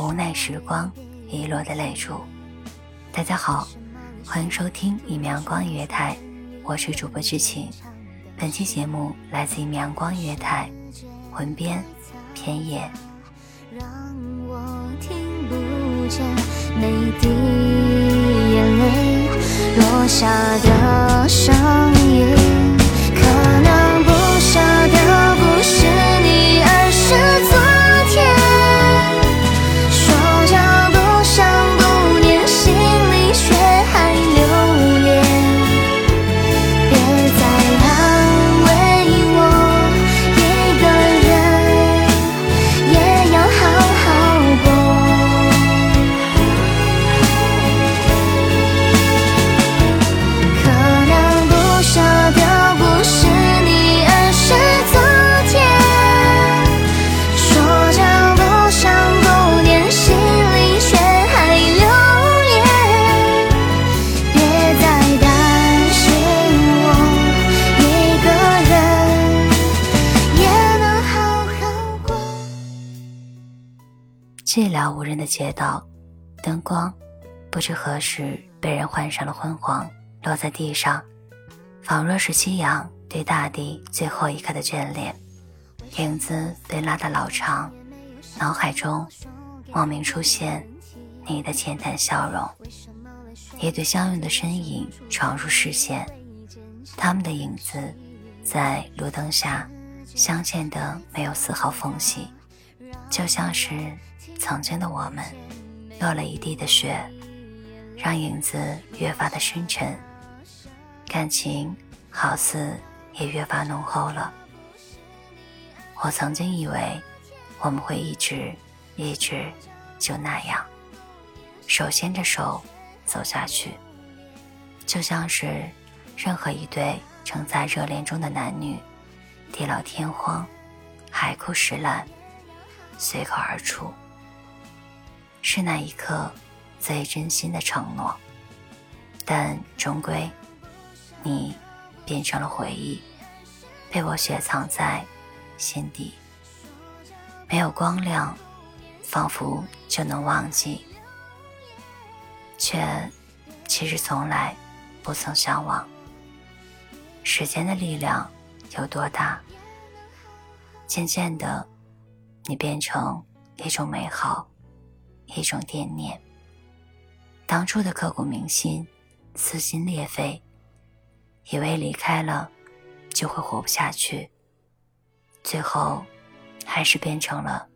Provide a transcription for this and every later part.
无奈时光遗落的泪珠？大家好，欢迎收听一米阳光音乐台，我是主播知晴。本期节目来自一米阳光音乐台，文编偏野。让我听不见每滴眼泪落下的寂寥无人的街道，灯光不知何时被人换上了昏黄。落在地上，仿若是夕阳对大地最后一刻的眷恋。影子被拉得老长，脑海中莫名出现你的浅淡笑容。一对相拥的身影闯入视线，他们的影子在路灯下镶嵌的没有丝毫缝隙，就像是曾经的我们。落了一地的雪，让影子越发的深沉。感情好似也越发浓厚了。我曾经以为我们会一直一直就那样，手牵着手走下去，就像是任何一对正在热恋中的男女，地老天荒，海枯石烂，随口而出，是那一刻最真心的承诺，但终归。你变成了回忆，被我雪藏在心底。没有光亮，仿佛就能忘记，却其实从来不曾相忘。时间的力量有多大？渐渐的，你变成一种美好，一种惦念。当初的刻骨铭心，撕心裂肺。以为离开了就会活不下去，最后还是变成了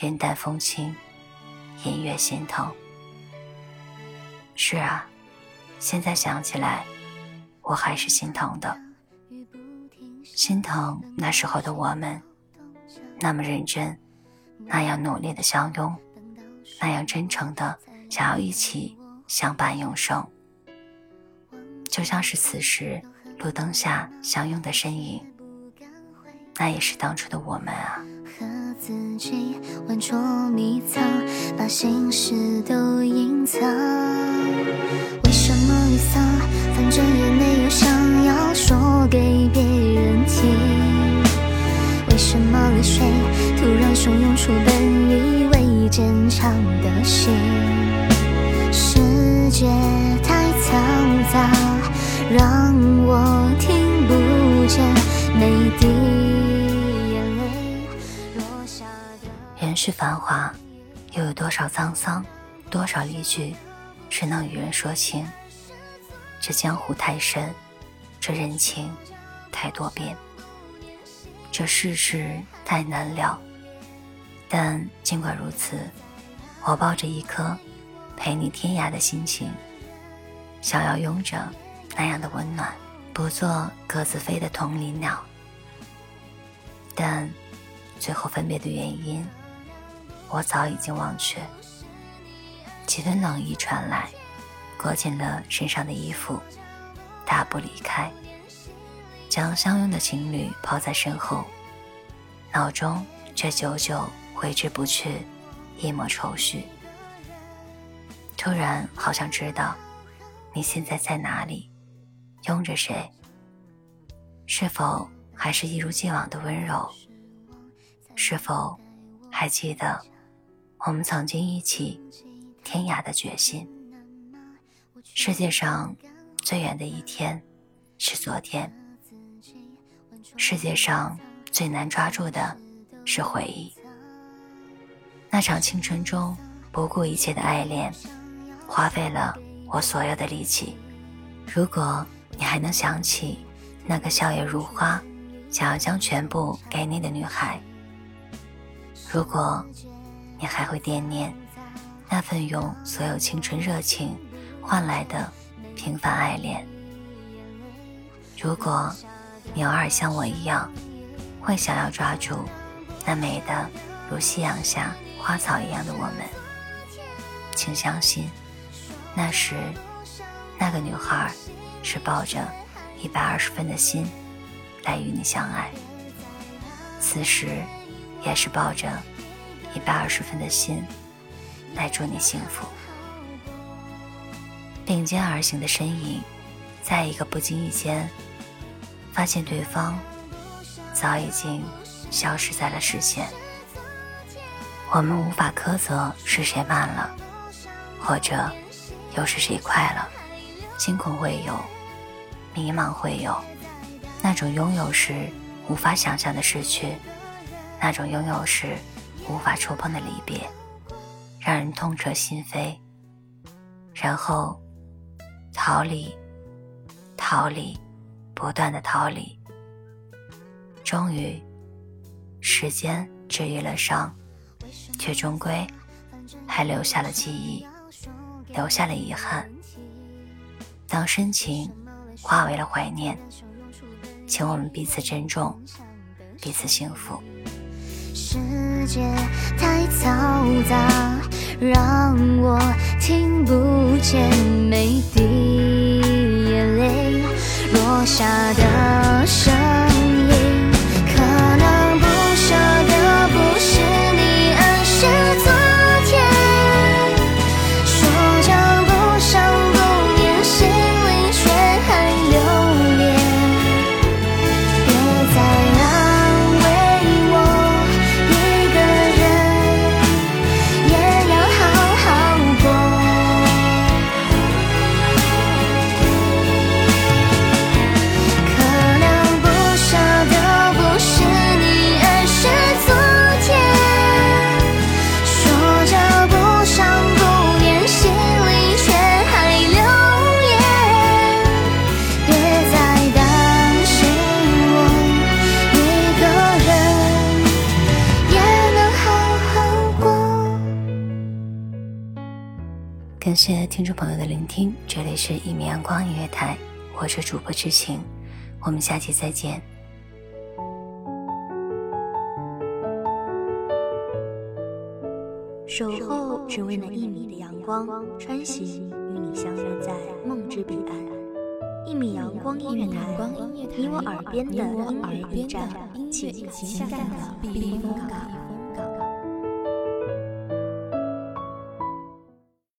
云淡风轻，隐约心疼。是啊，现在想起来，我还是心疼的，心疼那时候的我们，那么认真，那样努力的相拥，那样真诚的想要一起相伴永生。就像是此时路灯下相拥的身影，那也是当初的我们啊。和自己玩捉迷藏，把心事都隐藏。为什么沮丧？反正也没有想要说给别人听。为什么泪水突然汹涌出本以为坚强的心？世界太嘈杂。让我。每滴眼泪落下的。人世繁华，又有多少沧桑，多少离聚，谁能与人说清。这江湖太深，这人情太多变，这世事太难料。但尽管如此，我抱着一颗陪你天涯的心情，想要拥着那样的温暖，不做各自飞的同林鸟。但最后分别的原因，我早已经忘却。几分冷意传来。裹紧了身上的衣服，大步离开，将相拥的情侣抛在身后，脑中却久久挥之不去一抹愁绪。突然好想知道，你现在在哪里，拥着谁？是否还是一如既往的温柔？是否还记得我们曾经一起天涯的决心？世界上最远的一天是昨天。世界上最难抓住的是回忆。那场青春中不顾一切的爱恋，花费了我所有的力气。如果你还能想起那个笑靥如花、想要将全部给你的女孩，如果你还会惦念那份用所有青春热情。换来的平凡爱恋。如果你偶尔像我一样，会想要抓住那美的如夕阳下花草一样的我们，请相信，那时那个女孩是抱着一百二十分的心来与你相爱，此时也是抱着一百二十分的心来祝你幸福。并肩而行的身影，在一个不经意间，发现对方早已经消失在了视线。我们无法苛责是谁慢了，或者又是谁快了。惊恐会有，迷茫会有，那种拥有时无法想象的失去，那种拥有时无法触碰的离别，让人痛彻心扉。然后。逃离，逃离，不断的逃离。终于，时间治愈了伤，却终归还留下了记忆，留下了遗憾。当深情化为了怀念，请我们彼此珍重，彼此幸福。世界太嘈杂，让我听不见每滴眼泪落下的声感谢听众朋友的聆听，这里是一米阳光音乐台，我是主播知晴，我们下期再见。守候只为那一米的阳光，穿行与你相约在梦之彼岸。一米阳光音乐台，你我耳边的音乐驿站，情感的避风港。